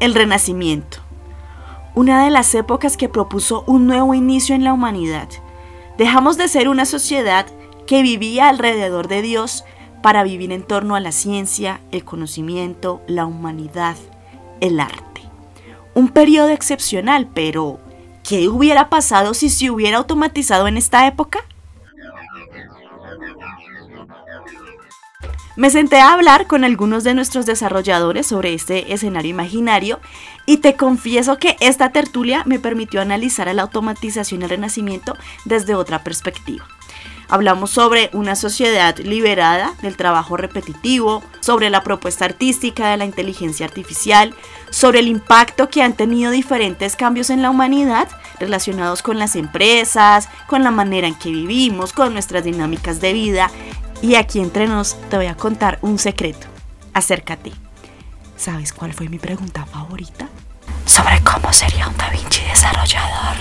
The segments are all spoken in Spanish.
el Renacimiento, una de las épocas que propuso un nuevo inicio en la humanidad. Dejamos de ser una sociedad que vivía alrededor de Dios para vivir en torno a la ciencia, el conocimiento, la humanidad, el arte. Un periodo excepcional, pero ¿qué hubiera pasado si se hubiera automatizado en esta época? Me senté a hablar con algunos de nuestros desarrolladores sobre este escenario imaginario y te confieso que esta tertulia me permitió analizar a la automatización y el renacimiento desde otra perspectiva. Hablamos sobre una sociedad liberada del trabajo repetitivo, sobre la propuesta artística de la inteligencia artificial, sobre el impacto que han tenido diferentes cambios en la humanidad relacionados con las empresas, con la manera en que vivimos, con nuestras dinámicas de vida. Y aquí entre nos te voy a contar un secreto. Acércate. ¿Sabes cuál fue mi pregunta favorita? Sobre cómo sería un Da Vinci desarrollador.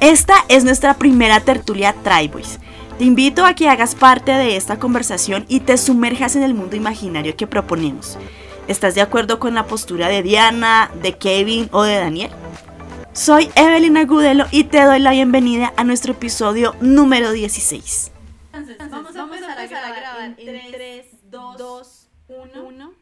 Esta es nuestra primera tertulia Triboys. Te invito a que hagas parte de esta conversación y te sumerjas en el mundo imaginario que proponemos. ¿Estás de acuerdo con la postura de Diana, de Kevin o de Daniel? Soy Evelyn Agudelo y te doy la bienvenida a nuestro episodio número 16. Entonces, vamos, a empezar, a grabar, en 3, 2, 1.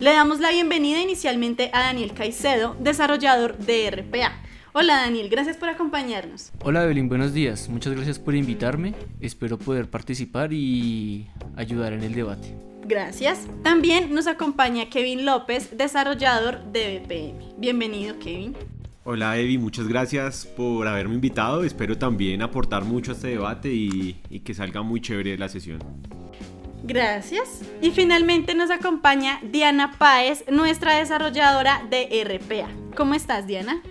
Le damos la bienvenida inicialmente a Daniel Caicedo, desarrollador de RPA. Hola Daniel, gracias por acompañarnos. Hola Evelyn, buenos días. Muchas gracias por invitarme. Espero poder participar y ayudar en el debate. Gracias. También nos acompaña Kevin López, desarrollador de BPM. Bienvenido Kevin. Hola Evi, muchas gracias por haberme invitado. Espero también aportar mucho a este debate y, y que salga muy chévere la sesión. Gracias. Y finalmente nos acompaña Diana Páez, nuestra desarrolladora de RPA. ¿Cómo estás, Diana?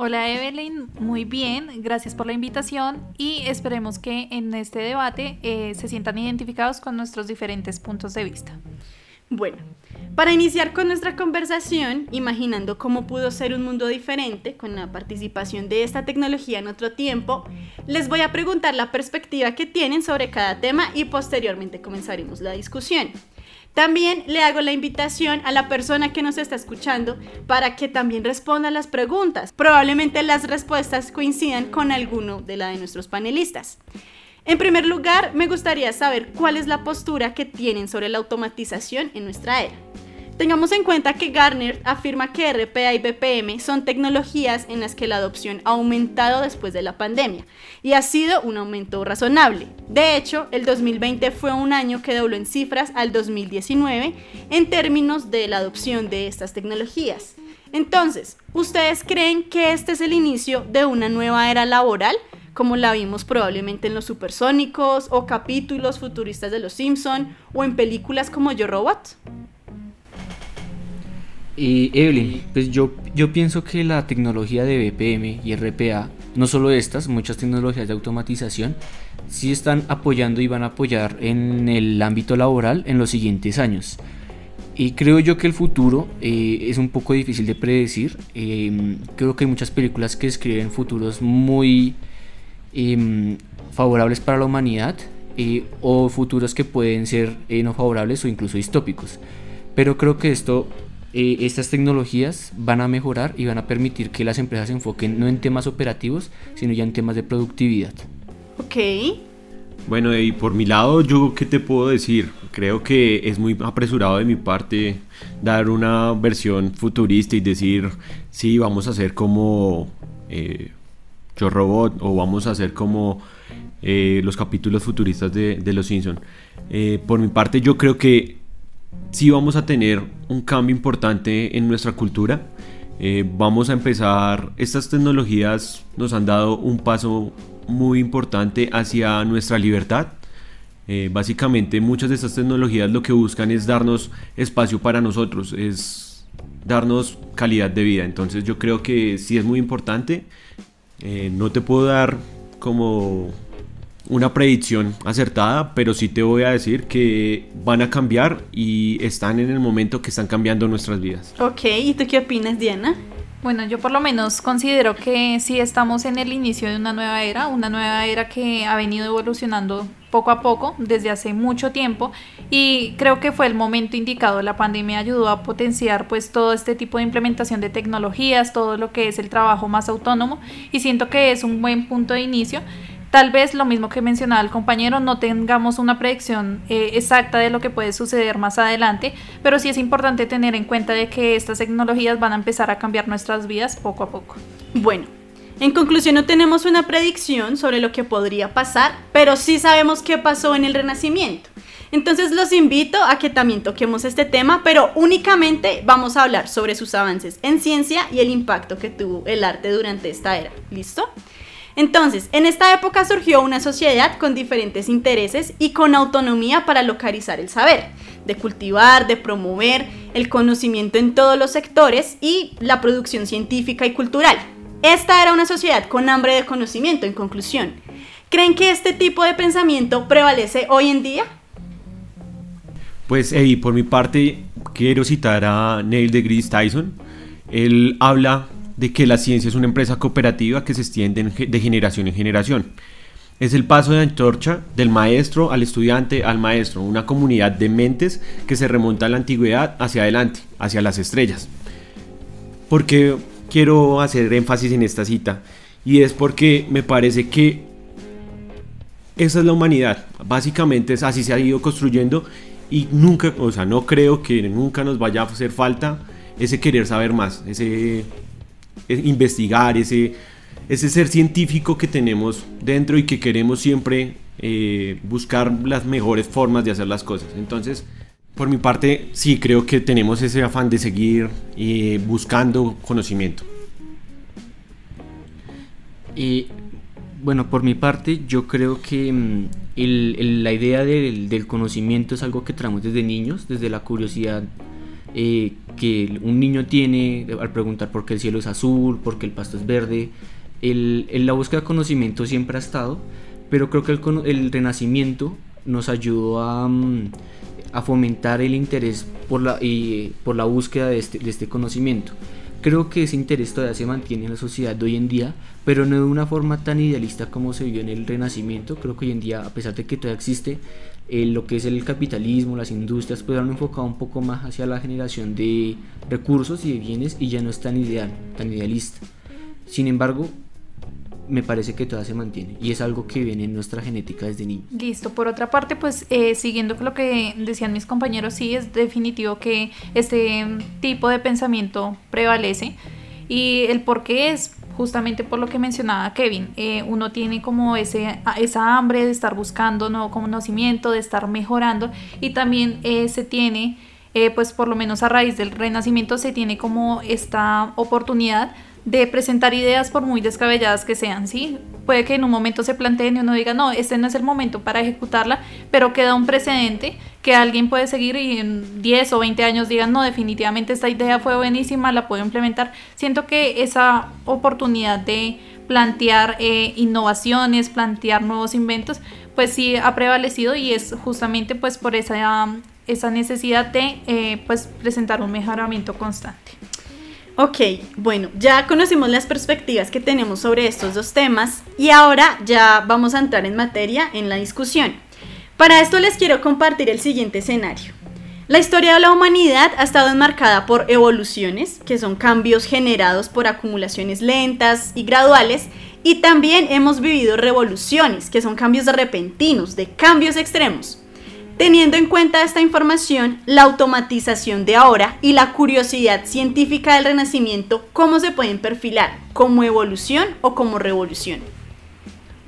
Hola Evelyn, muy bien, gracias por la invitación y esperemos que en este debate eh, se sientan identificados con nuestros diferentes puntos de vista. Bueno, para iniciar con nuestra conversación, imaginando cómo pudo ser un mundo diferente con la participación de esta tecnología en otro tiempo, les voy a preguntar la perspectiva que tienen sobre cada tema y posteriormente comenzaremos la discusión. También le hago la invitación a la persona que nos está escuchando para que también responda las preguntas. Probablemente las respuestas coincidan con alguno de la de nuestros panelistas. En primer lugar, me gustaría saber cuál es la postura que tienen sobre la automatización en nuestra era. Tengamos en cuenta que Garner afirma que RPA y BPM son tecnologías en las que la adopción ha aumentado después de la pandemia y ha sido un aumento razonable. De hecho, el 2020 fue un año que dobló en cifras al 2019 en términos de la adopción de estas tecnologías. Entonces, ¿ustedes creen que este es el inicio de una nueva era laboral? como la vimos probablemente en los supersónicos o capítulos futuristas de Los Simpson o en películas como Yo Robot. Y Evelyn, pues yo, yo pienso que la tecnología de BPM y RPA, no solo estas, muchas tecnologías de automatización, sí están apoyando y van a apoyar en el ámbito laboral en los siguientes años. Y creo yo que el futuro eh, es un poco difícil de predecir. Em, creo que hay muchas películas que describen futuros muy em, favorables para la humanidad eh, o futuros que pueden ser eh, no favorables o incluso distópicos. Pero creo que esto eh, estas tecnologías van a mejorar y van a permitir que las empresas se enfoquen no en temas operativos, sino ya en temas de productividad. Ok. Bueno, y por mi lado, yo qué te puedo decir? Creo que es muy apresurado de mi parte dar una versión futurista y decir, sí, vamos a hacer como eh, Yo Robot o vamos a hacer como eh, los capítulos futuristas de, de Los Simpson. Eh, por mi parte, yo creo que sí vamos a tener un cambio importante en nuestra cultura. Eh, vamos a empezar, estas tecnologías nos han dado un paso muy importante hacia nuestra libertad. Eh, básicamente muchas de estas tecnologías lo que buscan es darnos espacio para nosotros, es darnos calidad de vida. Entonces yo creo que sí es muy importante. Eh, no te puedo dar como una predicción acertada, pero sí te voy a decir que van a cambiar y están en el momento que están cambiando nuestras vidas. Ok, ¿y tú qué opinas, Diana? Bueno, yo por lo menos considero que sí estamos en el inicio de una nueva era, una nueva era que ha venido evolucionando poco a poco desde hace mucho tiempo y creo que fue el momento indicado. La pandemia ayudó a potenciar pues todo este tipo de implementación de tecnologías, todo lo que es el trabajo más autónomo y siento que es un buen punto de inicio. Tal vez lo mismo que mencionaba el compañero, no tengamos una predicción eh, exacta de lo que puede suceder más adelante, pero sí es importante tener en cuenta de que estas tecnologías van a empezar a cambiar nuestras vidas poco a poco. Bueno, en conclusión, no tenemos una predicción sobre lo que podría pasar, pero sí sabemos qué pasó en el Renacimiento. Entonces los invito a que también toquemos este tema, pero únicamente vamos a hablar sobre sus avances en ciencia y el impacto que tuvo el arte durante esta era. ¿Listo? Entonces, en esta época surgió una sociedad con diferentes intereses y con autonomía para localizar el saber, de cultivar, de promover el conocimiento en todos los sectores y la producción científica y cultural. Esta era una sociedad con hambre de conocimiento, en conclusión. ¿Creen que este tipo de pensamiento prevalece hoy en día? Pues, Eddie, por mi parte, quiero citar a Neil deGrasse Tyson. Él habla de que la ciencia es una empresa cooperativa que se extiende de generación en generación. Es el paso de antorcha del maestro al estudiante al maestro, una comunidad de mentes que se remonta a la antigüedad hacia adelante, hacia las estrellas. Porque quiero hacer énfasis en esta cita. Y es porque me parece que esa es la humanidad. Básicamente es así se ha ido construyendo y nunca, o sea, no creo que nunca nos vaya a hacer falta ese querer saber más, ese, investigar, ese, ese ser científico que tenemos dentro y que queremos siempre eh, buscar las mejores formas de hacer las cosas. Entonces, por mi parte, sí creo que tenemos ese afán de seguir eh, buscando conocimiento. Y bueno, por mi parte, yo creo que mm, la idea del, conocimiento es algo que traemos desde niños, desde la curiosidad eh, que un niño tiene al preguntar por qué el cielo es azul, por qué el pasto es verde. El, la búsqueda de conocimiento siempre ha estado, pero creo que el, renacimiento nos ayudó a, mm, a fomentar el interés por la, y, por la búsqueda de este, de este conocimiento. Creo que ese interés todavía se mantiene en la sociedad de hoy en día, pero no de una forma tan idealista como se vio en el Renacimiento. Creo que hoy en día, a pesar de que todavía existe eh, lo que es el capitalismo, las industrias, pues han enfocado un poco más hacia la generación de recursos y de bienes y ya no es tan ideal, tan idealista. Sin embargo, me parece que todavía se mantiene y es algo que viene en nuestra genética desde niños. Listo, por otra parte, pues eh, siguiendo lo que decían mis compañeros, sí es definitivo que este tipo de pensamiento prevalece y el por qué es justamente por lo que mencionaba Kevin, eh, uno tiene como ese, esa hambre de estar buscando nuevo conocimiento, de estar mejorando y también eh, se tiene, pues por lo menos a raíz del renacimiento, se tiene como esta oportunidad de presentar ideas por muy descabelladas que sean, ¿sí? Puede que en un momento se planteen y uno diga, no, este no es el momento para ejecutarla, pero queda un precedente que alguien puede seguir y en 10 o 20 años digan, no, definitivamente esta idea fue buenísima, la puedo implementar. Siento que esa oportunidad de plantear eh, innovaciones, plantear nuevos inventos, pues sí ha prevalecido y es justamente pues por esa, esa necesidad de eh, pues presentar un mejoramiento constante. Ok, bueno, ya conocimos las perspectivas que tenemos sobre estos dos temas y ahora ya vamos a entrar en materia en la discusión. Para esto les quiero compartir el siguiente escenario. La historia de la humanidad ha estado enmarcada por evoluciones, que son cambios generados por acumulaciones lentas y graduales, y también hemos vivido revoluciones, que son cambios repentinos, de cambios extremos. Teniendo en cuenta esta información, la automatización de ahora y la curiosidad científica del Renacimiento, ¿cómo se pueden perfilar? ¿Como evolución o como revolución?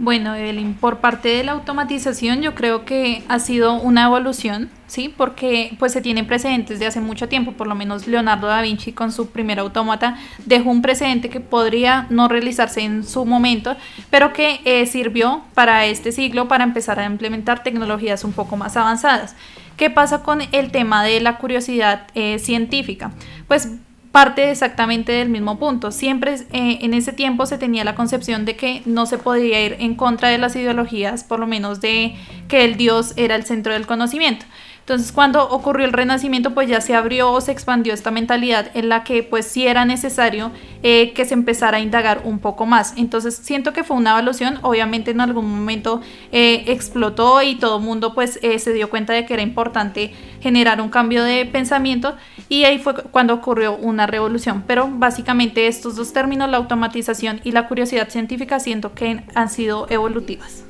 Bueno, Evelyn, por parte de la automatización yo creo que ha sido una evolución, ¿sí? Porque pues se tienen precedentes de hace mucho tiempo, por lo menos Leonardo da Vinci con su primer autómata dejó un precedente que podría no realizarse en su momento, pero que eh, sirvió para este siglo para empezar a implementar tecnologías un poco más avanzadas. ¿Qué pasa con el tema de la curiosidad eh, científica? Pues parte exactamente del mismo punto. Siempre eh, en ese tiempo se tenía la concepción de que no se podía ir en contra de las ideologías, por lo menos de que el Dios era el centro del conocimiento. Entonces cuando ocurrió el renacimiento pues ya se abrió o se expandió esta mentalidad en la que pues sí era necesario eh, que se empezara a indagar un poco más. Entonces siento que fue una evolución, obviamente en algún momento eh, explotó y todo el mundo pues eh, se dio cuenta de que era importante generar un cambio de pensamiento y ahí fue cuando ocurrió una revolución. Pero básicamente estos dos términos, la automatización y la curiosidad científica, siento que han sido evolutivas.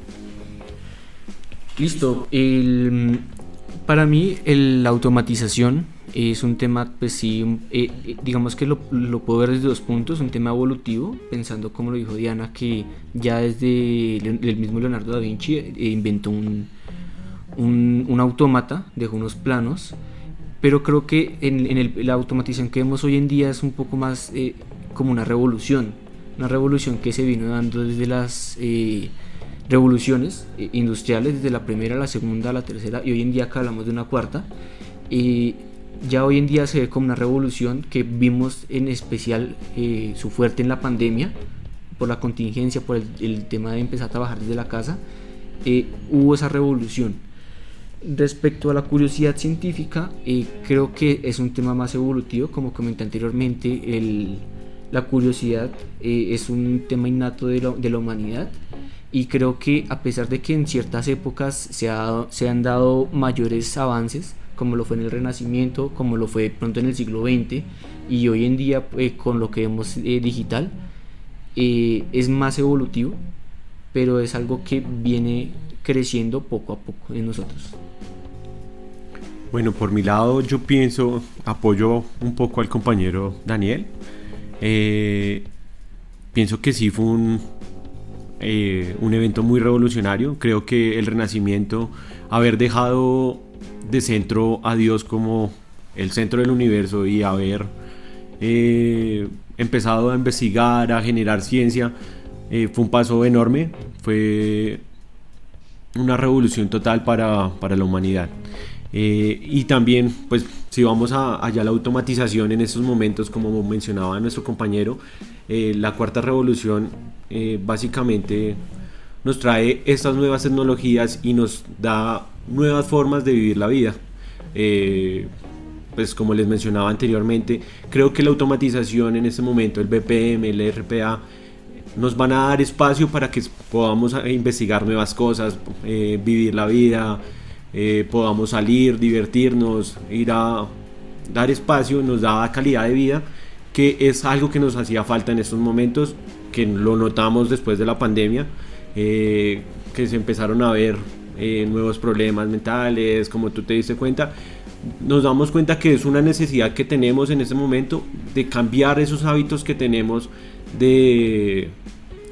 Listo. Para mí, la automatización es un tema, pues sí, eh, eh, digamos que lo, puedo ver desde dos puntos, un tema evolutivo, pensando como lo dijo Diana, que ya desde el, mismo Leonardo da Vinci eh, inventó un, un, autómata, dejó unos planos, pero creo que en, la automatización que vemos hoy en día es un poco más como una revolución, una revolución que se vino dando desde las revoluciones eh, industriales, desde la primera, la segunda, la tercera y hoy en día acá hablamos de una cuarta. Y ya hoy en día se ve como una revolución que vimos en especial eh, su fuerte en la pandemia, por la contingencia, por el, tema de empezar a trabajar desde la casa, eh, hubo esa revolución. Respecto a la curiosidad científica, creo que es un tema más evolutivo, como comenté anteriormente, el, la curiosidad es un tema innato de de la humanidad y creo que a pesar de que en ciertas épocas se, se han dado mayores avances, como lo fue en el Renacimiento, como lo fue pronto en el siglo XX y hoy en día eh, con lo que vemos eh, digital, eh, es más evolutivo, pero es algo que viene creciendo poco a poco en nosotros. Bueno, por mi lado yo pienso, apoyo un poco al compañero Daniel. pienso que sí fue un, eh, un evento muy revolucionario. Creo que el Renacimiento, haber dejado de centro a Dios como el centro del universo y haber eh, empezado a investigar, a generar ciencia, eh, fue un paso enorme, fue una revolución total para, para la humanidad. y también, pues, si vamos a, la automatización en estos momentos, como mencionaba nuestro compañero, la cuarta revolución eh, básicamente nos trae estas nuevas tecnologías y nos da nuevas formas de vivir la vida. Eh, pues como les mencionaba anteriormente, creo que la automatización en este momento, el BPM, el RPA, nos van a dar espacio para que podamos investigar nuevas cosas, eh, vivir la vida, podamos salir, divertirnos, ir a dar espacio, nos da calidad de vida, que es algo que nos hacía falta en estos momentos que lo notamos después de la pandemia, eh, que se empezaron a ver eh, nuevos problemas mentales, como tú te diste cuenta, nos damos cuenta que es una necesidad que tenemos en este momento de cambiar esos hábitos que tenemos de,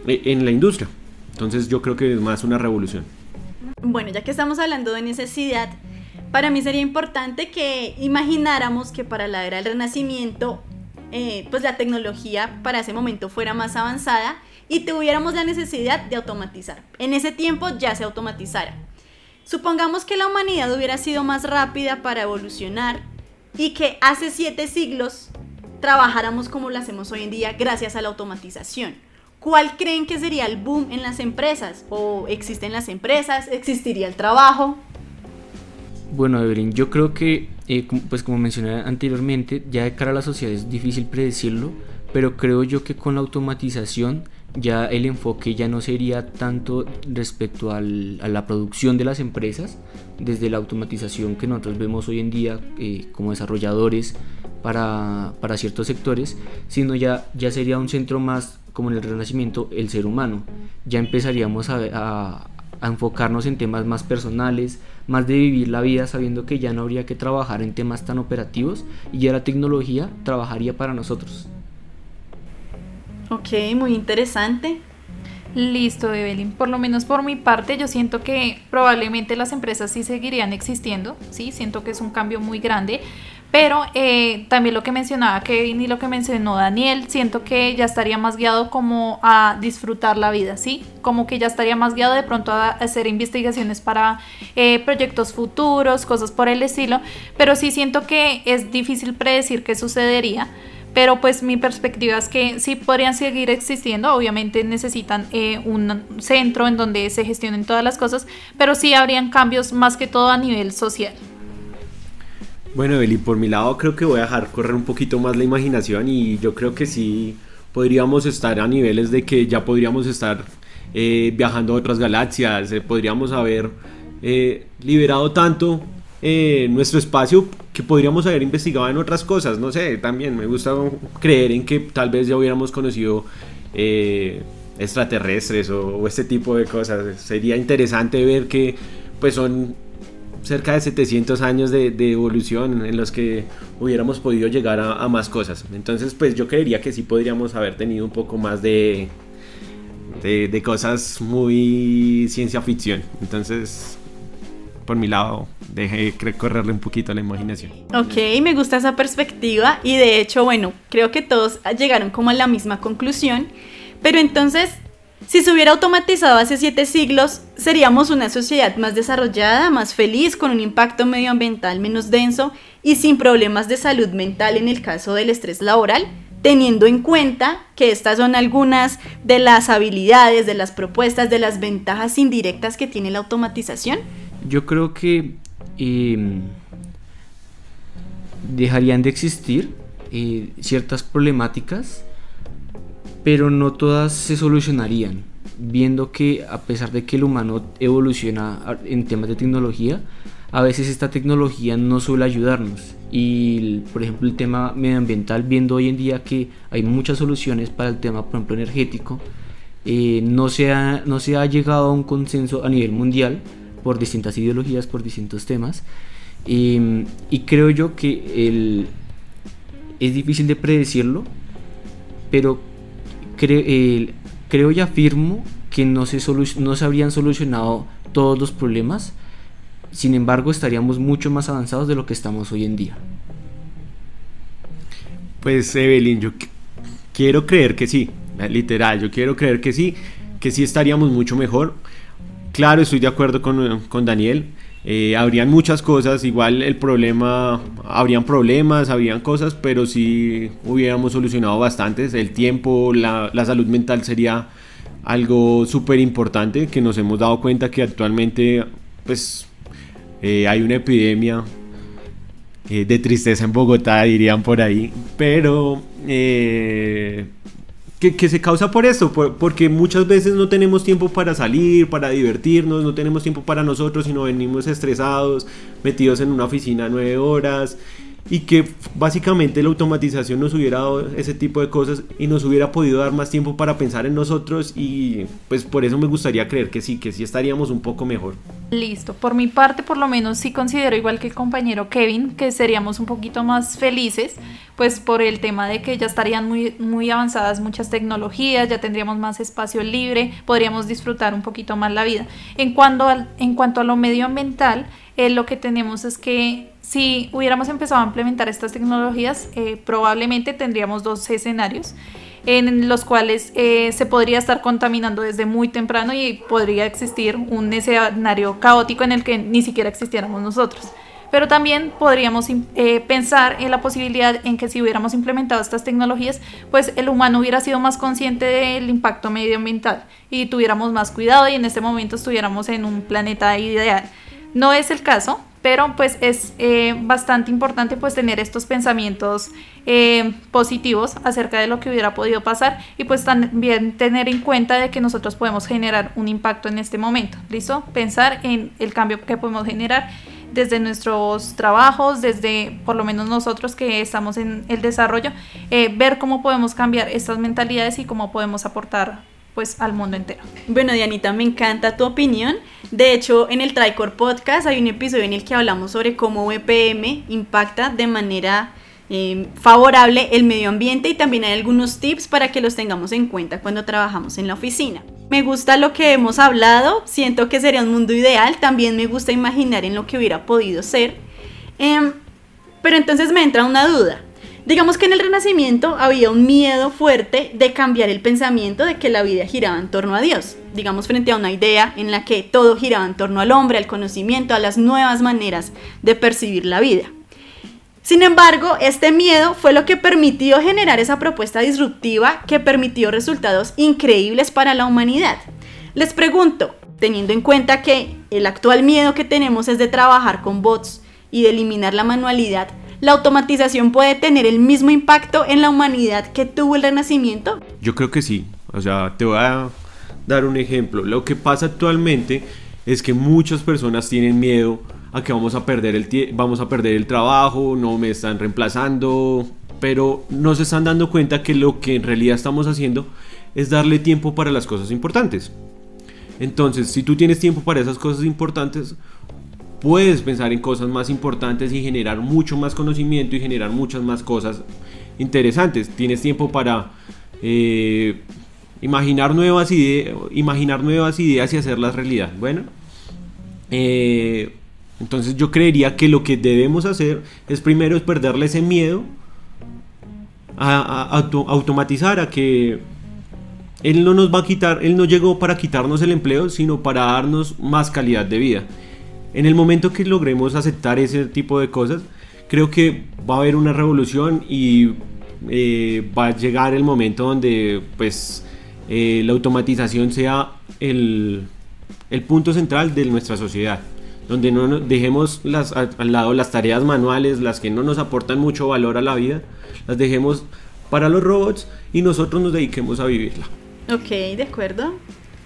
e, en la industria. Entonces yo creo que es más una revolución. Bueno, ya que estamos hablando de necesidad, para mí sería importante que imagináramos que para la era del Renacimiento eh, pues la tecnología para ese momento fuera más avanzada y tuviéramos la necesidad de automatizar. En ese tiempo ya se automatizara. Supongamos que la humanidad hubiera sido más rápida para evolucionar y que hace siete siglos trabajáramos como lo hacemos hoy en día gracias a la automatización. ¿Cuál creen que sería el boom en las empresas? ¿O existen las empresas? ¿Existiría el trabajo? Bueno, Evelyn, yo creo que, eh, pues como mencioné anteriormente, ya de cara a la sociedad es difícil predecirlo, pero creo yo que con la automatización ya el enfoque ya no sería tanto respecto a la producción de las empresas, desde la automatización que nosotros vemos hoy en día eh, como desarrolladores para, para, ciertos sectores, sino ya, ya sería un centro más como en el Renacimiento, el ser humano. Ya empezaríamos a, a enfocarnos en temas más personales, más de vivir la vida sabiendo que ya no habría que trabajar en temas tan operativos y ya la tecnología trabajaría para nosotros. Ok, muy interesante. Listo, Evelyn. Por lo menos por mi parte, yo siento que probablemente las empresas sí seguirían existiendo, sí, siento que es un cambio muy grande, pero eh, también lo que mencionaba Kevin y lo que mencionó Daniel, siento que ya estaría más guiado como a disfrutar la vida, ¿sí? Como que ya estaría más guiado de pronto a hacer investigaciones para eh, proyectos futuros, cosas por el estilo, pero sí siento que es difícil predecir qué sucedería. Pero pues mi perspectiva es que sí podrían seguir existiendo, obviamente necesitan eh, un centro en donde se gestionen todas las cosas, pero sí habrían cambios más que todo a nivel social. Bueno, Beli, por mi lado creo que voy a dejar correr un poquito más la imaginación y yo creo que sí podríamos estar a niveles de que ya podríamos estar eh, viajando a otras galaxias, eh, podríamos haber eh, liberado tanto nuestro espacio que podríamos haber investigado en otras cosas, no sé, también me gusta creer en que tal vez ya hubiéramos conocido extraterrestres o, o, este tipo de cosas, sería interesante ver que pues son cerca de 700 años de, evolución en los que hubiéramos podido llegar a, más cosas. Entonces, pues yo creería que sí podríamos haber tenido un poco más de, de, cosas muy ciencia ficción. Entonces, por mi lado, dejé correrle un poquito a la imaginación. Ok, me gusta esa perspectiva y de hecho, bueno, creo que todos llegaron como a la misma conclusión. Pero entonces, si se hubiera automatizado hace siete siglos, seríamos una sociedad más desarrollada, más feliz, con un impacto medioambiental menos denso y sin problemas de salud mental en el caso del estrés laboral, teniendo en cuenta que estas son algunas de las habilidades, de las propuestas, de las ventajas indirectas que tiene la automatización. Yo creo que em, dejarían de existir eh, ciertas problemáticas pero no todas se solucionarían, viendo que a pesar de que el humano evoluciona en temas de tecnología, a veces esta tecnología no suele ayudarnos. Y por ejemplo el tema medioambiental, viendo hoy en día que hay muchas soluciones para el tema, por ejemplo, energético, eh, no, se ha, no se ha llegado a un consenso a nivel mundial por distintas ideologías, por distintos temas. y creo yo que el, es difícil de predecirlo, pero creo y afirmo que no se, no se habrían solucionado todos los problemas, sin embargo estaríamos mucho más avanzados de lo que estamos hoy en día. Pues Evelyn, yo quiero creer que sí, literal, yo quiero creer que sí, que sí estaríamos mucho mejor. Claro, estoy de acuerdo con, con Daniel, eh, habrían muchas cosas, igual el problema, habrían problemas, habrían cosas, pero si hubiéramos solucionado bastantes. El tiempo, la, salud mental sería algo súper importante que nos hemos dado cuenta que actualmente pues eh, hay una epidemia eh, de tristeza en Bogotá, dirían por ahí, pero que, se causa por esto, porque muchas veces no tenemos tiempo para salir, para divertirnos, no tenemos tiempo para nosotros, sino venimos estresados, metidos en una oficina nueve horas y que básicamente la automatización nos hubiera dado ese tipo de cosas y nos hubiera podido dar más tiempo para pensar en nosotros y pues por eso me gustaría creer que sí, que sí estaríamos un poco mejor. Listo, por mi parte por lo menos sí considero igual que el compañero Kevin que seríamos un poquito más felices pues por el tema de que ya estarían muy, muy avanzadas muchas tecnologías, ya tendríamos más espacio libre, podríamos disfrutar un poquito más la vida. En cuanto, al, en cuanto a lo medioambiental, eh, lo que tenemos es que si hubiéramos empezado a implementar estas tecnologías, eh, probablemente tendríamos dos escenarios en los cuales eh, se podría estar contaminando desde muy temprano y podría existir un escenario caótico en el que ni siquiera existiéramos nosotros. Pero también podríamos eh, pensar en la posibilidad en que si hubiéramos implementado estas tecnologías, pues el humano hubiera sido más consciente del impacto medioambiental y tuviéramos más cuidado y en este momento estuviéramos en un planeta ideal. No es el caso, pero pues es eh, bastante importante pues tener estos pensamientos eh, positivos acerca de lo que hubiera podido pasar y pues también tener en cuenta de que nosotros podemos generar un impacto en este momento, ¿listo? Pensar en el cambio que podemos generar desde nuestros trabajos, desde por lo menos nosotros que estamos en el desarrollo, eh, ver cómo podemos cambiar estas mentalidades y cómo podemos aportar pues al mundo entero. Bueno, Dianita, me encanta tu opinión. De hecho, en el Tricor Podcast hay un episodio en el que hablamos sobre cómo VPM impacta de manera eh, favorable el medio ambiente y también hay algunos tips para que los tengamos en cuenta cuando trabajamos en la oficina. Me gusta lo que hemos hablado, siento que sería un mundo ideal, también me gusta imaginar en lo que hubiera podido ser. Em, pero entonces me entra una duda. Digamos que en el Renacimiento había un miedo fuerte de cambiar el pensamiento de que la vida giraba en torno a Dios. Digamos frente a una idea en la que todo giraba en torno al hombre, al conocimiento, a las nuevas maneras de percibir la vida. Sin embargo, este miedo fue lo que permitió generar esa propuesta disruptiva que permitió resultados increíbles para la humanidad. Les pregunto, teniendo en cuenta que el actual miedo que tenemos es de trabajar con bots y de eliminar la manualidad, ¿la automatización puede tener el mismo impacto en la humanidad que tuvo el Renacimiento? Yo creo que sí. O sea, te voy a dar un ejemplo. Lo que pasa actualmente es que muchas personas tienen miedo a que vamos a perder el, vamos a perder el trabajo, no me están reemplazando, pero no se están dando cuenta que lo que en realidad estamos haciendo es darle tiempo para las cosas importantes. Entonces, si tú tienes tiempo para esas cosas importantes, puedes pensar en cosas más importantes y generar mucho más conocimiento y generar muchas más cosas interesantes. Tienes tiempo para eh, imaginar, nuevas ideas, imaginar nuevas ideas y hacerlas realidad. Bueno, eh, entonces yo creería que lo que debemos hacer es primero es perderle ese miedo a, automatizar, a que él no nos va a quitar, él no llegó para quitarnos el empleo, sino para darnos más calidad de vida. En el momento que logremos aceptar ese tipo de cosas, creo que va a haber una revolución y eh, va a llegar el momento donde pues eh, la automatización sea el, el punto central de nuestra sociedad donde no dejemos las, al lado las tareas manuales, las que no nos aportan mucho valor a la vida, las dejemos para los robots y nosotros nos dediquemos a vivirla. Ok, de acuerdo.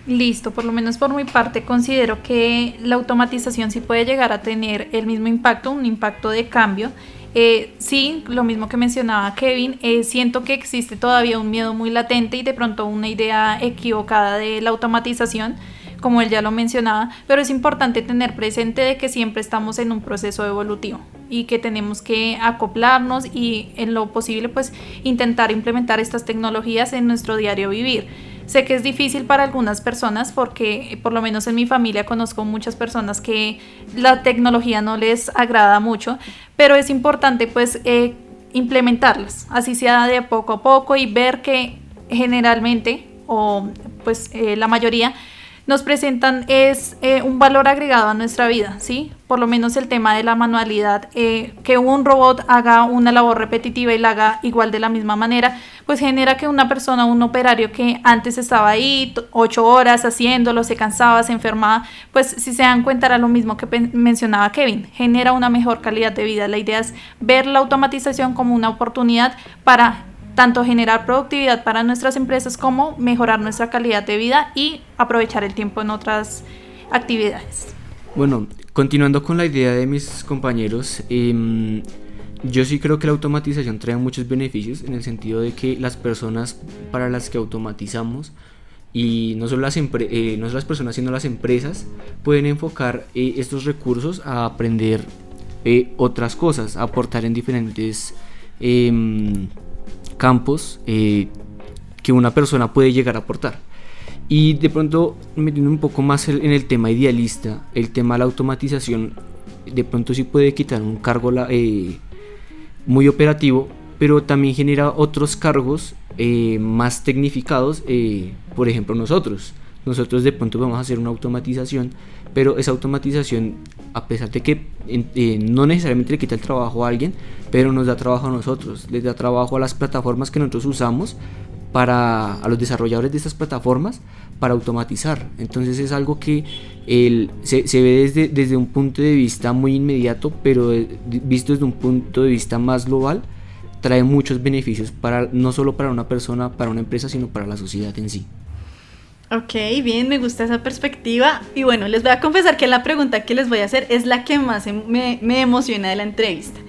Listo, por lo menos por mi parte considero que la automatización sí puede llegar a tener el mismo impacto, un impacto de cambio. Eh, sí, lo mismo que mencionaba Kevin, eh, siento que existe todavía un miedo muy latente y de pronto una idea equivocada de la automatización como él ya lo mencionaba, pero es importante tener presente de que siempre estamos en un proceso evolutivo y que tenemos que acoplarnos y en lo posible pues intentar implementar estas tecnologías en nuestro diario vivir. Sé que es difícil para algunas personas porque por lo menos en mi familia conozco muchas personas que la tecnología no les agrada mucho, pero es importante pues eh, implementarlas, así sea de poco a poco y ver que generalmente o pues eh, la mayoría nos presentan es eh, un valor agregado a nuestra vida, ¿sí? Por lo menos el tema de la manualidad, eh, que un robot haga una labor repetitiva y la haga igual de la misma manera, pues genera que una persona, un operario que antes estaba ahí ocho horas haciéndolo, se cansaba, se enfermaba, pues si se dan cuenta era lo mismo que mencionaba Kevin, genera una mejor calidad de vida. La idea es ver la automatización como una oportunidad para tanto generar productividad para nuestras empresas como mejorar nuestra calidad de vida y aprovechar el tiempo en otras actividades. Bueno, continuando con la idea de mis compañeros, em, yo sí creo que la automatización trae muchos beneficios en el sentido de que las personas para las que automatizamos y no solo las, eh, no las personas sino las empresas pueden enfocar eh, estos recursos a aprender eh, otras cosas, a aportar en diferentes em, campos eh, que una persona puede llegar a aportar. Y de pronto, metiendo un poco más en el tema idealista, el tema de la automatización, de pronto sí puede quitar un cargo eh, muy operativo, pero también genera otros cargos eh, más tecnificados, por ejemplo nosotros. Nosotros de pronto vamos a hacer una automatización, pero esa automatización, a pesar de que no necesariamente le quita el trabajo a alguien, pero nos da trabajo a nosotros, les da trabajo a las plataformas que nosotros usamos para a los desarrolladores de estas plataformas para automatizar. Entonces es algo que el, se, se, ve desde, desde un punto de vista muy inmediato, pero visto desde un punto de vista más global, trae muchos beneficios para no solo para una persona, para una empresa, sino para la sociedad en sí. Ok, bien, me gusta esa perspectiva. Y bueno, les voy a confesar que la pregunta que les voy a hacer es la que más me, me emociona de la entrevista.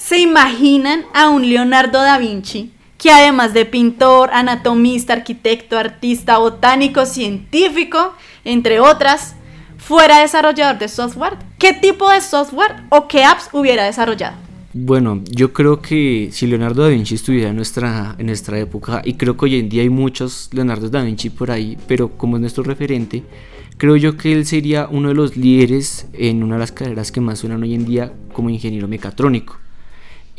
¿Se imaginan a un Leonardo da Vinci que además de pintor, anatomista, arquitecto, artista, botánico, científico, entre otras, fuera desarrollador de software? ¿Qué tipo de software o qué apps hubiera desarrollado? Bueno, yo creo que si Leonardo da Vinci estuviera en nuestra, en nuestra época, y creo que hoy en día hay muchos Leonardo da Vinci por ahí, pero como es nuestro referente, creo yo que él sería uno de los líderes en una de las carreras que más suenan hoy en día como ingeniero mecatrónico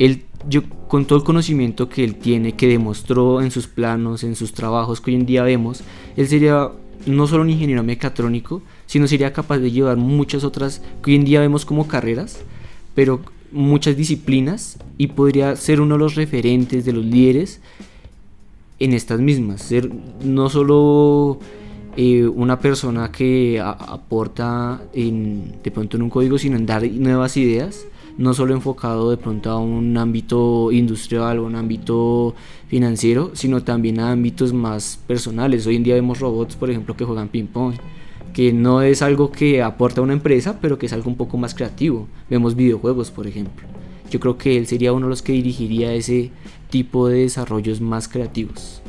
él, yo, con todo el conocimiento que él tiene, que demostró en sus planos, en sus trabajos que hoy en día vemos, él sería no solo un ingeniero mecatrónico, sino sería capaz de llevar muchas otras que hoy en día vemos como carreras, pero muchas disciplinas y podría ser uno de los referentes, de los líderes en estas mismas. Ser no solo eh, una persona que aporta en, de pronto en un código, sino en dar nuevas ideas no solo enfocado de pronto a un ámbito industrial o un ámbito financiero, sino también a ámbitos más personales. Hoy en día vemos robots, por ejemplo, que juegan ping-pong, que no es algo que aporta a una empresa, pero que es algo un poco más creativo. Vemos videojuegos, por ejemplo. Yo creo que él sería uno de los que dirigiría ese tipo de desarrollos más creativos.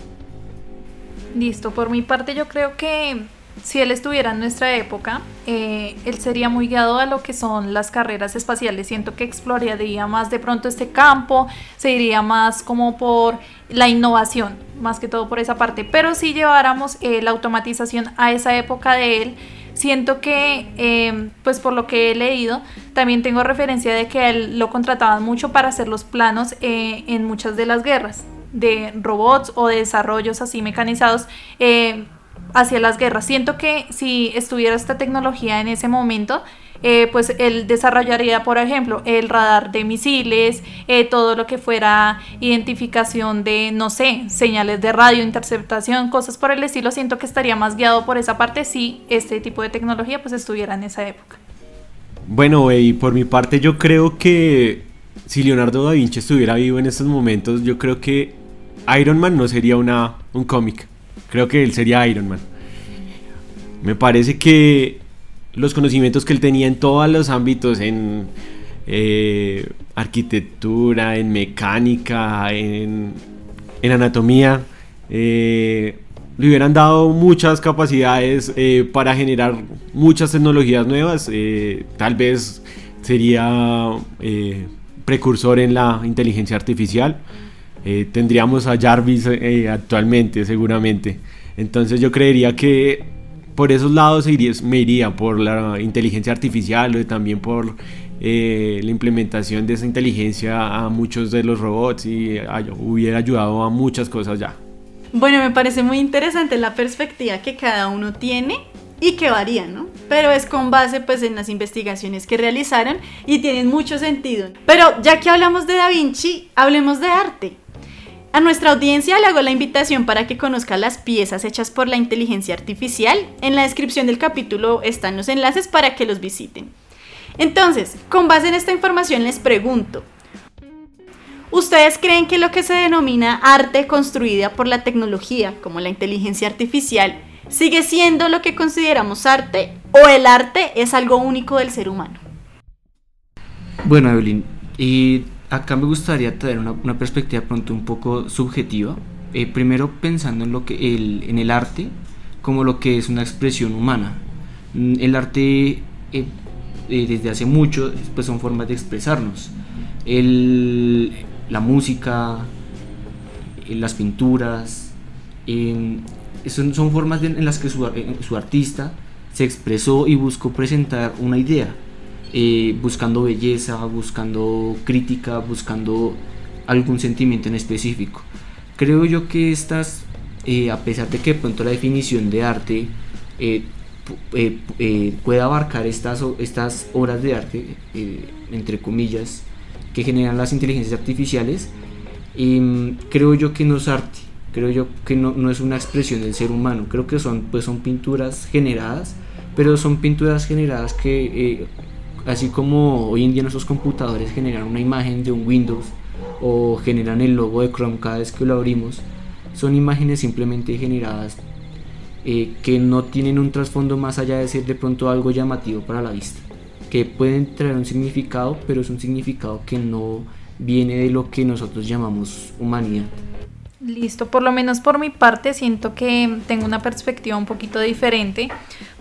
Listo, por mi parte yo creo que si él estuviera en nuestra época, eh, él sería muy guiado a lo que son las carreras espaciales. Siento que exploraría más de pronto este campo, se iría más como por la innovación, más que todo por esa parte. Pero si lleváramos eh, la automatización a esa época de él, siento que, eh, pues por lo que he leído, también tengo referencia de que él lo contrataban mucho para hacer los planos en muchas de las guerras de robots o de desarrollos así mecanizados hacia las guerras. Siento que si estuviera esta tecnología en ese momento, eh, pues él desarrollaría, por ejemplo, el radar de misiles, eh, todo lo que fuera identificación de, no sé, señales de radio, interceptación, cosas por el estilo. Siento que estaría más guiado por esa parte si este tipo de tecnología pues estuviera en esa época. Bueno, y por mi parte yo creo que si Leonardo da Vinci estuviera vivo en estos momentos, yo creo que Iron Man no sería una, un cómic Creo que él sería Iron Man. Me parece que los conocimientos que él tenía en todos los ámbitos, en eh, arquitectura, en mecánica, en, anatomía, eh, le hubieran dado muchas capacidades eh, para generar muchas tecnologías nuevas. tal vez sería precursor en la inteligencia artificial. Eh, tendríamos a Jarvis eh, actualmente, seguramente. Entonces yo creería que por esos lados me iría, por la inteligencia artificial y también por eh, la implementación de esa inteligencia a muchos de los robots y hubiera ayudado a muchas cosas ya. Bueno, me parece muy interesante la perspectiva que cada uno tiene y que varía, ¿no? Pero es con base pues en las investigaciones que realizaron y tienen mucho sentido. Pero ya que hablamos de Da Vinci, hablemos de arte. A nuestra audiencia le hago la invitación para que conozca las piezas hechas por la inteligencia artificial. En la descripción del capítulo están los enlaces para que los visiten. Entonces, con base en esta información les pregunto, ¿ustedes creen que lo que se denomina arte construida por la tecnología, como la inteligencia artificial, sigue siendo lo que consideramos arte o el arte es algo único del ser humano? Bueno, Evelyn, y acá me gustaría tener una, perspectiva pronto un poco subjetiva. Eh, primero pensando en lo que el, en el arte como lo que es una expresión humana. Mm, el arte eh, eh, desde hace mucho pues son formas de expresarnos. El, la música, las pinturas, son, son, formas en las que su artista se expresó y buscó presentar una idea eh, buscando belleza, buscando crítica, buscando algún sentimiento en específico. Creo yo que estas, eh, a pesar de que pronto la definición de arte eh, pueda abarcar estas, estas obras de arte, entre comillas, que generan las inteligencias artificiales, em, creo yo que no es arte, creo yo que no, no, es una expresión del ser humano, creo que son, pues son pinturas generadas, pero son pinturas generadas que así como hoy en día nuestros computadores generan una imagen de un Windows o generan el logo de Chrome cada vez que lo abrimos, son imágenes simplemente generadas eh, que no tienen un trasfondo más allá de ser de pronto algo llamativo para la vista, que pueden traer un significado, pero es un significado que no viene de lo que nosotros llamamos humanidad. Listo, por lo menos por mi parte siento que tengo una perspectiva un poquito diferente,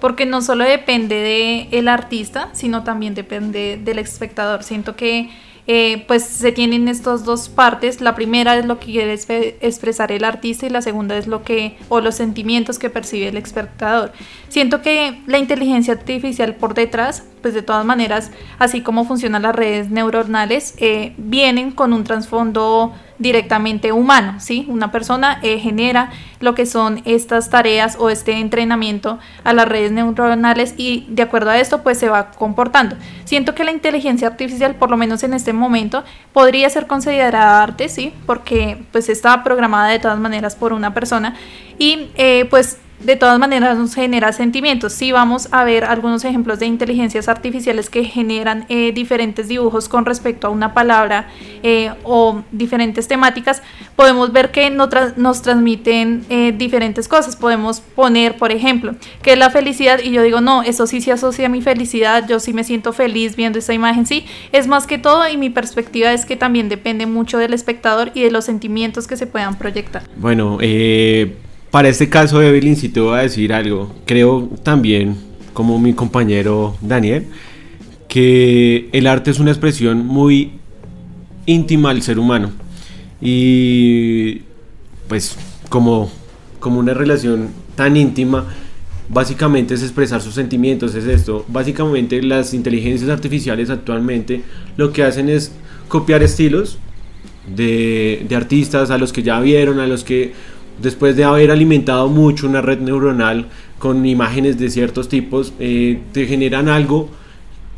porque no solo depende del el artista, sino también depende del espectador. Siento que eh, pues se tienen estas dos partes. La primera es lo que quiere expresar el artista y la segunda es lo que, o los sentimientos que percibe el espectador. Siento que la inteligencia artificial por detrás, pues de todas maneras, así como funcionan las redes neuronales, eh, vienen con un trasfondo directamente humano, ¿sí? Una persona eh, genera lo que son estas tareas o este entrenamiento a las redes neuronales y de acuerdo a esto pues se va comportando. Siento que la inteligencia artificial, por lo menos en este momento, podría ser considerada arte, ¿sí? Porque pues está programada de todas maneras por una persona y eh, pues de todas maneras nos genera sentimientos. Si vamos a ver algunos ejemplos de inteligencias artificiales que generan eh, diferentes dibujos con respecto a una palabra eh, o diferentes temáticas, podemos ver que no nos transmiten eh, diferentes cosas. Podemos poner, por ejemplo, que es la felicidad y yo digo, no, eso sí se asocia a mi felicidad, yo sí me siento feliz viendo esa imagen, sí, es más que todo y mi perspectiva es que también depende mucho del espectador y de los sentimientos que se puedan proyectar. Bueno, eh para este caso, Evelyn, si te voy a decir algo, creo también, como mi compañero Daniel, que el arte es una expresión muy íntima al ser humano. Y pues como, como una relación tan íntima, básicamente es expresar sus sentimientos, es esto. Básicamente las inteligencias artificiales actualmente lo que hacen es copiar estilos de, de artistas a los que ya vieron, a los que después de haber alimentado mucho una red neuronal con imágenes de ciertos tipos, eh, te generan algo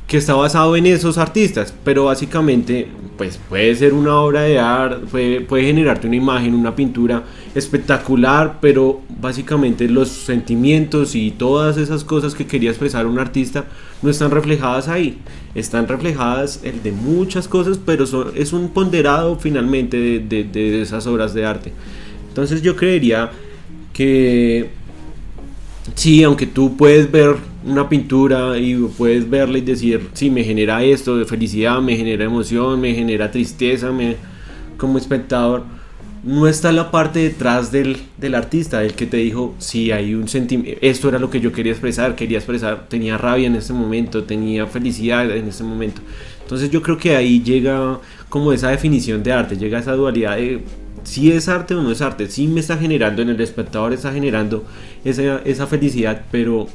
que está basado en esos artistas, pero básicamente pues puede ser una obra de arte, puede, generarte una imagen, una pintura espectacular, pero básicamente los sentimientos y todas esas cosas que quería expresar un artista no están reflejadas ahí, están reflejadas el de muchas cosas, pero es un ponderado finalmente de esas obras de arte. Entonces yo creería que sí, aunque tú puedes ver una pintura y puedes verla y decir, sí, me genera esto de felicidad, me genera emoción, me genera tristeza, me, como espectador, no está la parte detrás del, del artista, el que te dijo, sí, hay un sentimiento, esto era lo que yo quería expresar, quería expresar, tenía rabia en ese momento, tenía felicidad en ese momento. Entonces yo creo que ahí llega como esa definición de arte, llega esa dualidad de si es arte o no es arte, si me está generando en el espectador, está generando esa, esa felicidad, pero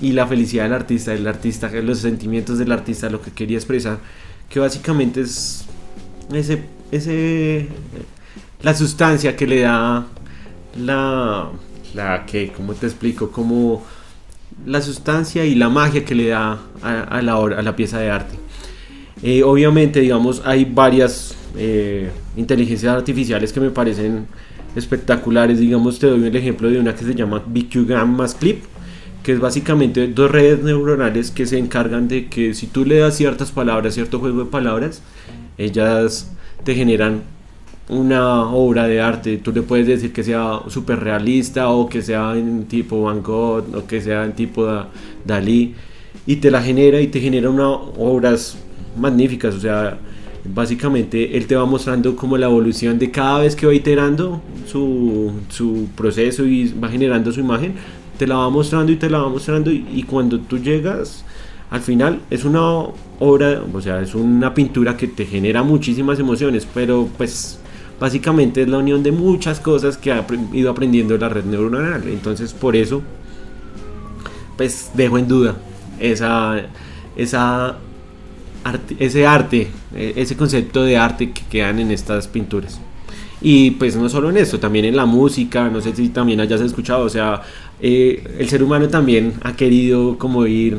y la felicidad del artista, del artista, los sentimientos del artista, lo que quería expresar, que básicamente es ese, ese, la sustancia que le da la, la que, ¿cómo te explico? Como la sustancia y la magia que le da a, la, a la pieza de arte. Eh, obviamente, digamos, hay varias eh, inteligencias artificiales que me parecen espectaculares. Digamos, te doy el ejemplo de una que se llama BQGAM más Clip, que es básicamente dos redes neuronales que se encargan de que si tú le das ciertas palabras, cierto juego de palabras, ellas te generan una obra de arte. Tú le puedes decir que sea súper realista o que sea en tipo Van Gogh o que sea en tipo Dalí y te la genera y te genera unas obras magníficas. O sea, básicamente él te va mostrando como la evolución de cada vez que va iterando su, su proceso y va generando su imagen, te la va mostrando y te la va mostrando y, cuando tú llegas al final es una obra, o sea, es una pintura que te genera muchísimas emociones, pero pues básicamente es la unión de muchas cosas que ha ido aprendiendo la red neuronal. Entonces por eso, pues dejo en duda esa, esa ese arte, e, ese concepto de arte que quedan en estas pinturas. Y pues no solo en esto, también en la música, no sé si también hayas escuchado, o sea, eh, el ser humano también ha querido como ir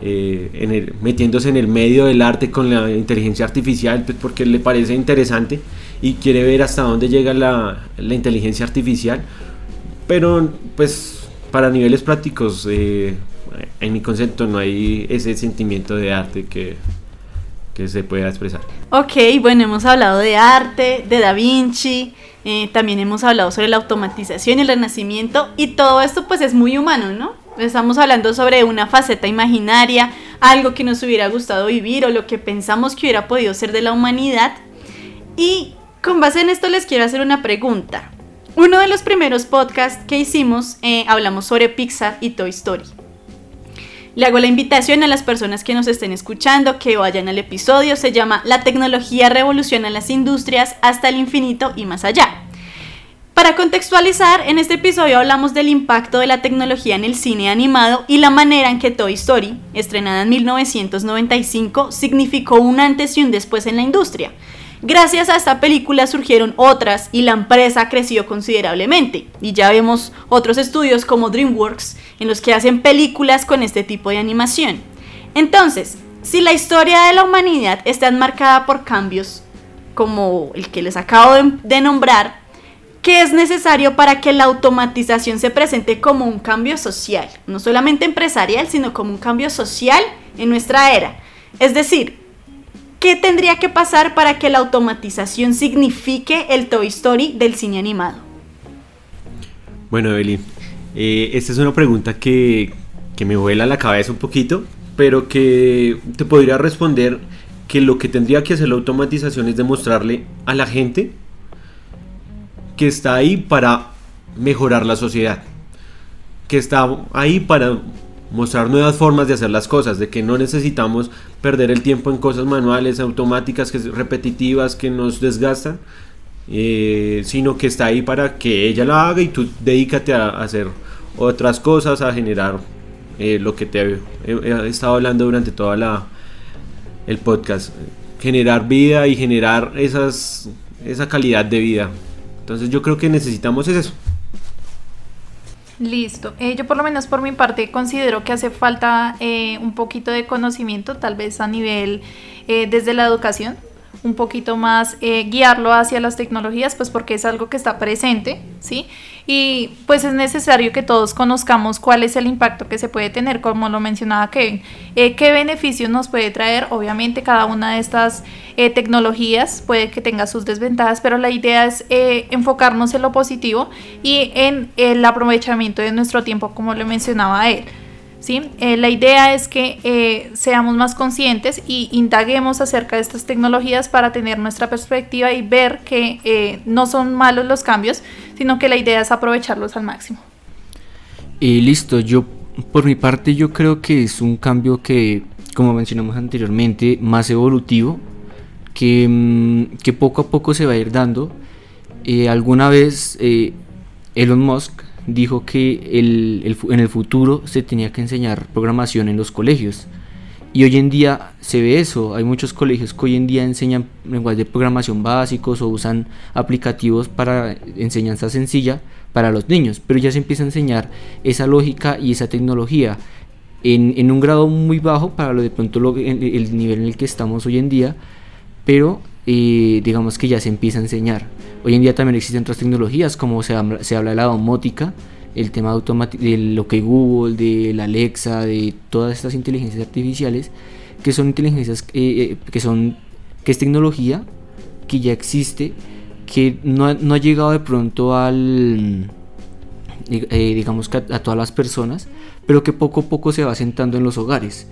eh, en el, metiéndose en el medio del arte con la inteligencia artificial, pues porque le parece interesante y quiere ver hasta dónde llega la, la inteligencia artificial, pero pues para niveles prácticos eh, en mi concepto no hay ese sentimiento de arte que, que se pueda expresar. Ok, bueno, hemos hablado de arte, de Da Vinci, eh, también hemos hablado sobre la automatización y el renacimiento y todo esto pues es muy humano, ¿no? Estamos hablando sobre una faceta imaginaria, algo que nos hubiera gustado vivir o lo que pensamos que hubiera podido ser de la humanidad. Y con base en esto les quiero hacer una pregunta. Uno de los primeros podcasts que hicimos eh, hablamos sobre Pixar y Toy Story. Le hago la invitación a las personas que nos estén escuchando que vayan al episodio, se llama La tecnología revoluciona las industrias hasta el infinito y más allá. Para contextualizar, en este episodio hablamos del impacto de la tecnología en el cine animado y la manera en que Toy Story, estrenada en 1995, significó un antes y un después en la industria. Gracias a esta película surgieron otras y la empresa creció considerablemente. Y ya vemos otros estudios como DreamWorks en los que hacen películas con este tipo de animación. Entonces, si la historia de la humanidad está enmarcada por cambios como el que les acabo de, nombrar, ¿Qué es necesario para que la automatización se presente como un cambio social? No solamente empresarial, sino como un cambio social en nuestra era. Es decir, ¿qué tendría que pasar para que la automatización signifique el Toy Story del cine animado? Bueno, Evelyn, eh, esta es una pregunta que, que me vuela la cabeza un poquito, pero que te podría responder que lo que tendría que hacer la automatización es demostrarle a la gente que está ahí para mejorar la sociedad, que está ahí para mostrar nuevas formas de hacer las cosas, de que no necesitamos perder el tiempo en cosas manuales, automáticas, que repetitivas, que nos desgastan, eh, sino que está ahí para que ella la haga y tú dedícate a, hacer otras cosas, a generar eh, lo que te he, estado hablando durante toda la el podcast, generar vida y generar esas esa calidad de vida entonces yo creo que necesitamos eso. Listo. Eh, yo por lo menos por mi parte considero que hace falta eh, un poquito de conocimiento, tal vez a nivel eh, desde la educación, un poquito más guiarlo hacia las tecnologías, pues porque es algo que está presente, ¿sí? y pues es necesario que todos conozcamos cuál es el impacto que se puede tener, como lo mencionaba Kevin, eh, qué beneficios nos puede traer, obviamente cada una de estas eh, tecnologías puede que tenga sus desventajas, pero la idea es eh, enfocarnos en lo positivo y en el aprovechamiento de nuestro tiempo, como lo mencionaba él. ¿Sí? Eh, la idea es que eh, seamos más conscientes y indaguemos acerca de estas tecnologías para tener nuestra perspectiva y ver que eh, no son malos los cambios, sino que la idea es aprovecharlos al máximo. Y listo, yo por mi parte yo creo que es un cambio que, como mencionamos anteriormente, más evolutivo, que, mm, que poco a poco se va a ir dando. alguna vez Elon Musk dijo que el, en el futuro se tenía que enseñar programación en los colegios. Y hoy en día se ve eso, hay muchos colegios que hoy en día enseñan lenguajes de programación básicos o usan aplicativos para enseñanza sencilla para los niños, pero ya se empieza a enseñar esa lógica y esa tecnología en, en un grado muy bajo para lo de pronto lo, el, el nivel en el que estamos hoy en día, pero eh, digamos que ya se empieza a enseñar. Hoy en día también existen otras tecnologías, como se habla, se habla de la domótica, el tema de lo que Google, de la Alexa, de todas estas inteligencias artificiales, que son inteligencias eh, eh, que son que es tecnología que ya existe, que no no ha llegado de pronto al eh, digamos que a, todas las personas, pero que poco a poco se va sentando en los hogares,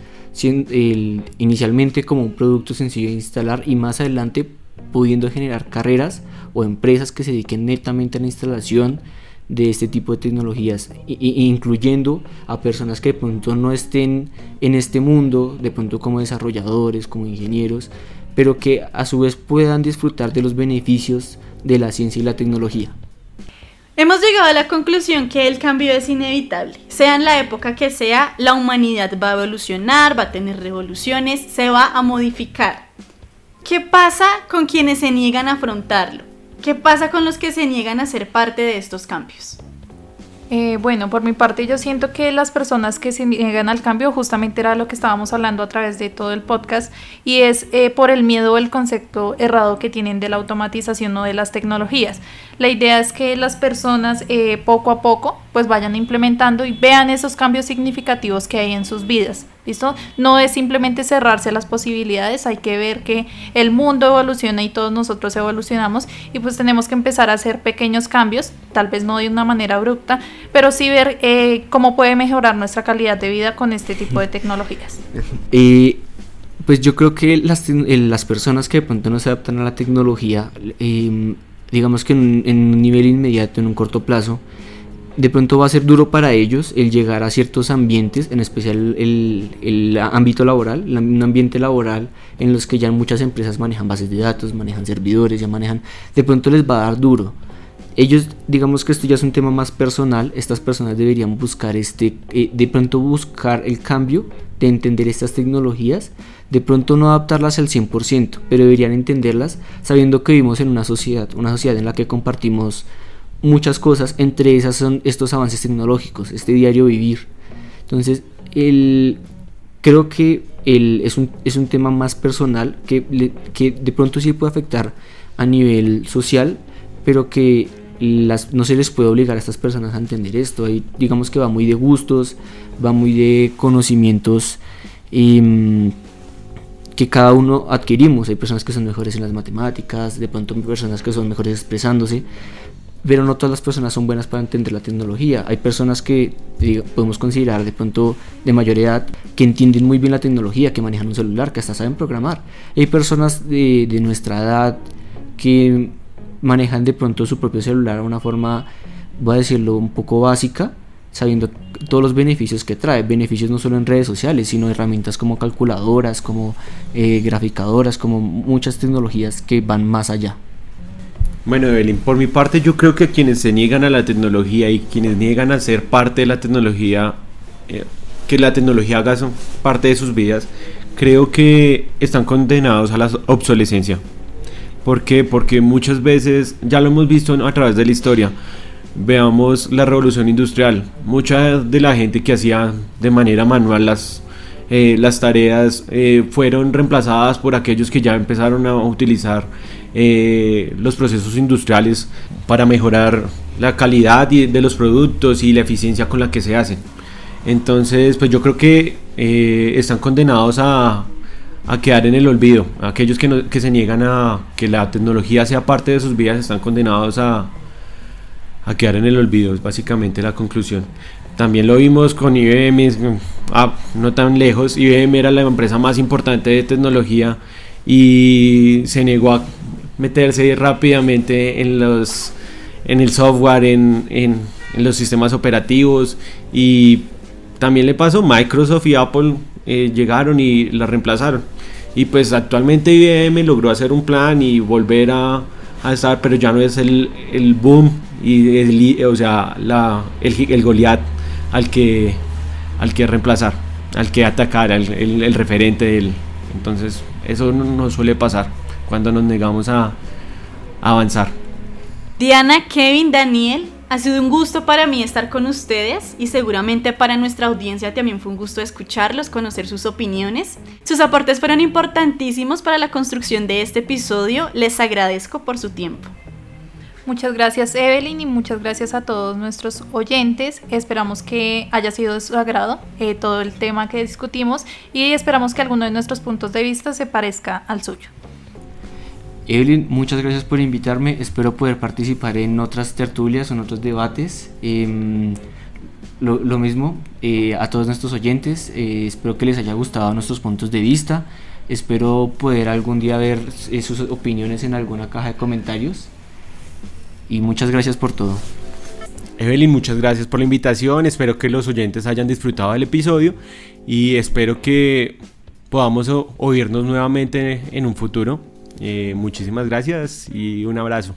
inicialmente como un producto sencillo de instalar y más adelante pudiendo generar carreras o empresas que se dediquen netamente a la instalación de este tipo de tecnologías, incluyendo a personas que de pronto no estén en este mundo, de pronto como desarrolladores, como ingenieros, pero que a su vez puedan disfrutar de los beneficios de la ciencia y la tecnología. Hemos llegado a la conclusión que el cambio es inevitable. Sea en la época que sea, la humanidad va a evolucionar, va a tener revoluciones, se va a modificar. ¿Qué pasa con quienes se niegan a afrontarlo? ¿Qué pasa con los que se niegan a ser parte de estos cambios? Eh, bueno, por mi parte yo siento que las personas que se niegan al cambio justamente era lo que estábamos hablando a través de todo el podcast y es eh, por el miedo o el concepto errado que tienen de la automatización o de las tecnologías. La idea es que las personas eh, poco a poco pues vayan implementando y vean esos cambios significativos que hay en sus vidas. ¿Listo? No es simplemente cerrarse las posibilidades, hay que ver que el mundo evoluciona y todos nosotros evolucionamos y pues tenemos que empezar a hacer pequeños cambios, tal vez no de una manera abrupta, pero sí ver eh, cómo puede mejorar nuestra calidad de vida con este tipo de tecnologías. Y pues yo creo que las, las personas que de pronto no se adaptan a la tecnología, em, digamos que en un nivel inmediato, en un corto plazo, de pronto va a ser duro para ellos el llegar a ciertos ambientes, en especial el, el, ámbito laboral, un ambiente laboral en los que ya muchas empresas manejan bases de datos, manejan servidores, ya manejan, de pronto les va a dar duro. Ellos, digamos que esto ya es un tema más personal, estas personas deberían buscar este, eh, de pronto buscar el cambio de entender estas tecnologías, de pronto no adaptarlas al 100%, pero deberían entenderlas sabiendo que vivimos en una sociedad, una sociedad en la que compartimos muchas cosas, entre esas son estos avances tecnológicos, este diario vivir. Entonces, el, creo que el, es, un, es un tema más personal que, que de pronto sí puede afectar a nivel social, pero que las, no se les puede obligar a estas personas a entender esto. Ahí, digamos que va muy de gustos, va muy de conocimientos mm, que cada uno adquirimos. Hay personas que son mejores en las matemáticas, de pronto hay personas que son mejores expresándose, pero no todas las personas son buenas para entender la tecnología. Hay personas que podemos considerar de pronto de mayor edad que entienden muy bien la tecnología, que manejan un celular, que hasta saben programar. Hay personas de, nuestra edad que manejan de pronto su propio celular de una forma, voy a decirlo, un poco básica, sabiendo todos los beneficios que trae. Beneficios no solo en redes sociales, sino herramientas como calculadoras, como eh, graficadoras, como muchas tecnologías que van más allá. Bueno, Evelyn, por mi parte yo creo que quienes se niegan a la tecnología y quienes niegan a ser parte de la tecnología, eh, que la tecnología haga parte de sus vidas, creo que están condenados a la obsolescencia. ¿Por qué? Porque muchas veces, ya lo hemos visto a través de la historia, veamos la revolución industrial. Mucha de la gente que hacía de manera manual las, eh, las tareas eh, fueron reemplazadas por aquellos que ya empezaron a utilizar eh, los procesos industriales para mejorar la calidad de los productos y la eficiencia con la que se hacen. Entonces, pues yo creo que están condenados a, a quedar en el olvido. Aquellos que, que se niegan a que la tecnología sea parte de sus vidas están condenados a, a quedar en el olvido, es básicamente la conclusión. También lo vimos con IBM, ah, no tan lejos, IBM era la empresa más importante de tecnología y se negó a meterse rápidamente en los en el software, en, en, en los sistemas operativos. Y también le pasó Microsoft y Apple eh, llegaron y la reemplazaron. Y pues actualmente IBM logró hacer un plan y volver a, a estar, pero ya no es el, el boom y el, o sea, la, el, el Goliath al que, al que reemplazar, al que atacar, el, el, referente de él. Entonces, eso no, suele pasar cuando nos negamos a, a avanzar. Diana, Kevin, Daniel, ha sido un gusto para mí estar con ustedes y seguramente para nuestra audiencia también fue un gusto escucharlos, conocer sus opiniones. Sus aportes fueron importantísimos para la construcción de este episodio. Les agradezco por su tiempo. Muchas gracias Evelyn y muchas gracias a todos nuestros oyentes. Esperamos que haya sido de su agrado eh, todo el tema que discutimos y esperamos que alguno de nuestros puntos de vista se parezca al suyo. Evelyn, muchas gracias por invitarme. Espero poder participar en otras tertulias o en otros debates. Em, lo, mismo eh, a todos nuestros oyentes. Eh, espero que les haya gustado nuestros puntos de vista. Espero poder algún día ver sus opiniones en alguna caja de comentarios. Y muchas gracias por todo. Evelyn, muchas gracias por la invitación. Espero que los oyentes hayan disfrutado del episodio y espero que podamos oírnos nuevamente en un futuro. Eh, muchísimas gracias y un abrazo.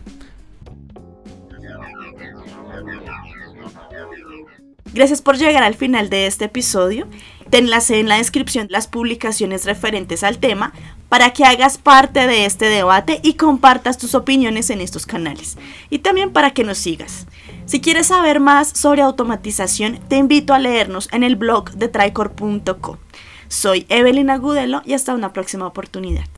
Gracias por llegar al final de este episodio. Te enlacé en la descripción las publicaciones referentes al tema para que hagas parte de este debate y compartas tus opiniones en estos canales. Y también para que nos sigas. Si quieres saber más sobre automatización, te invito a leernos en el blog de tricor.co. Soy Evelyn Agudelo y hasta una próxima oportunidad.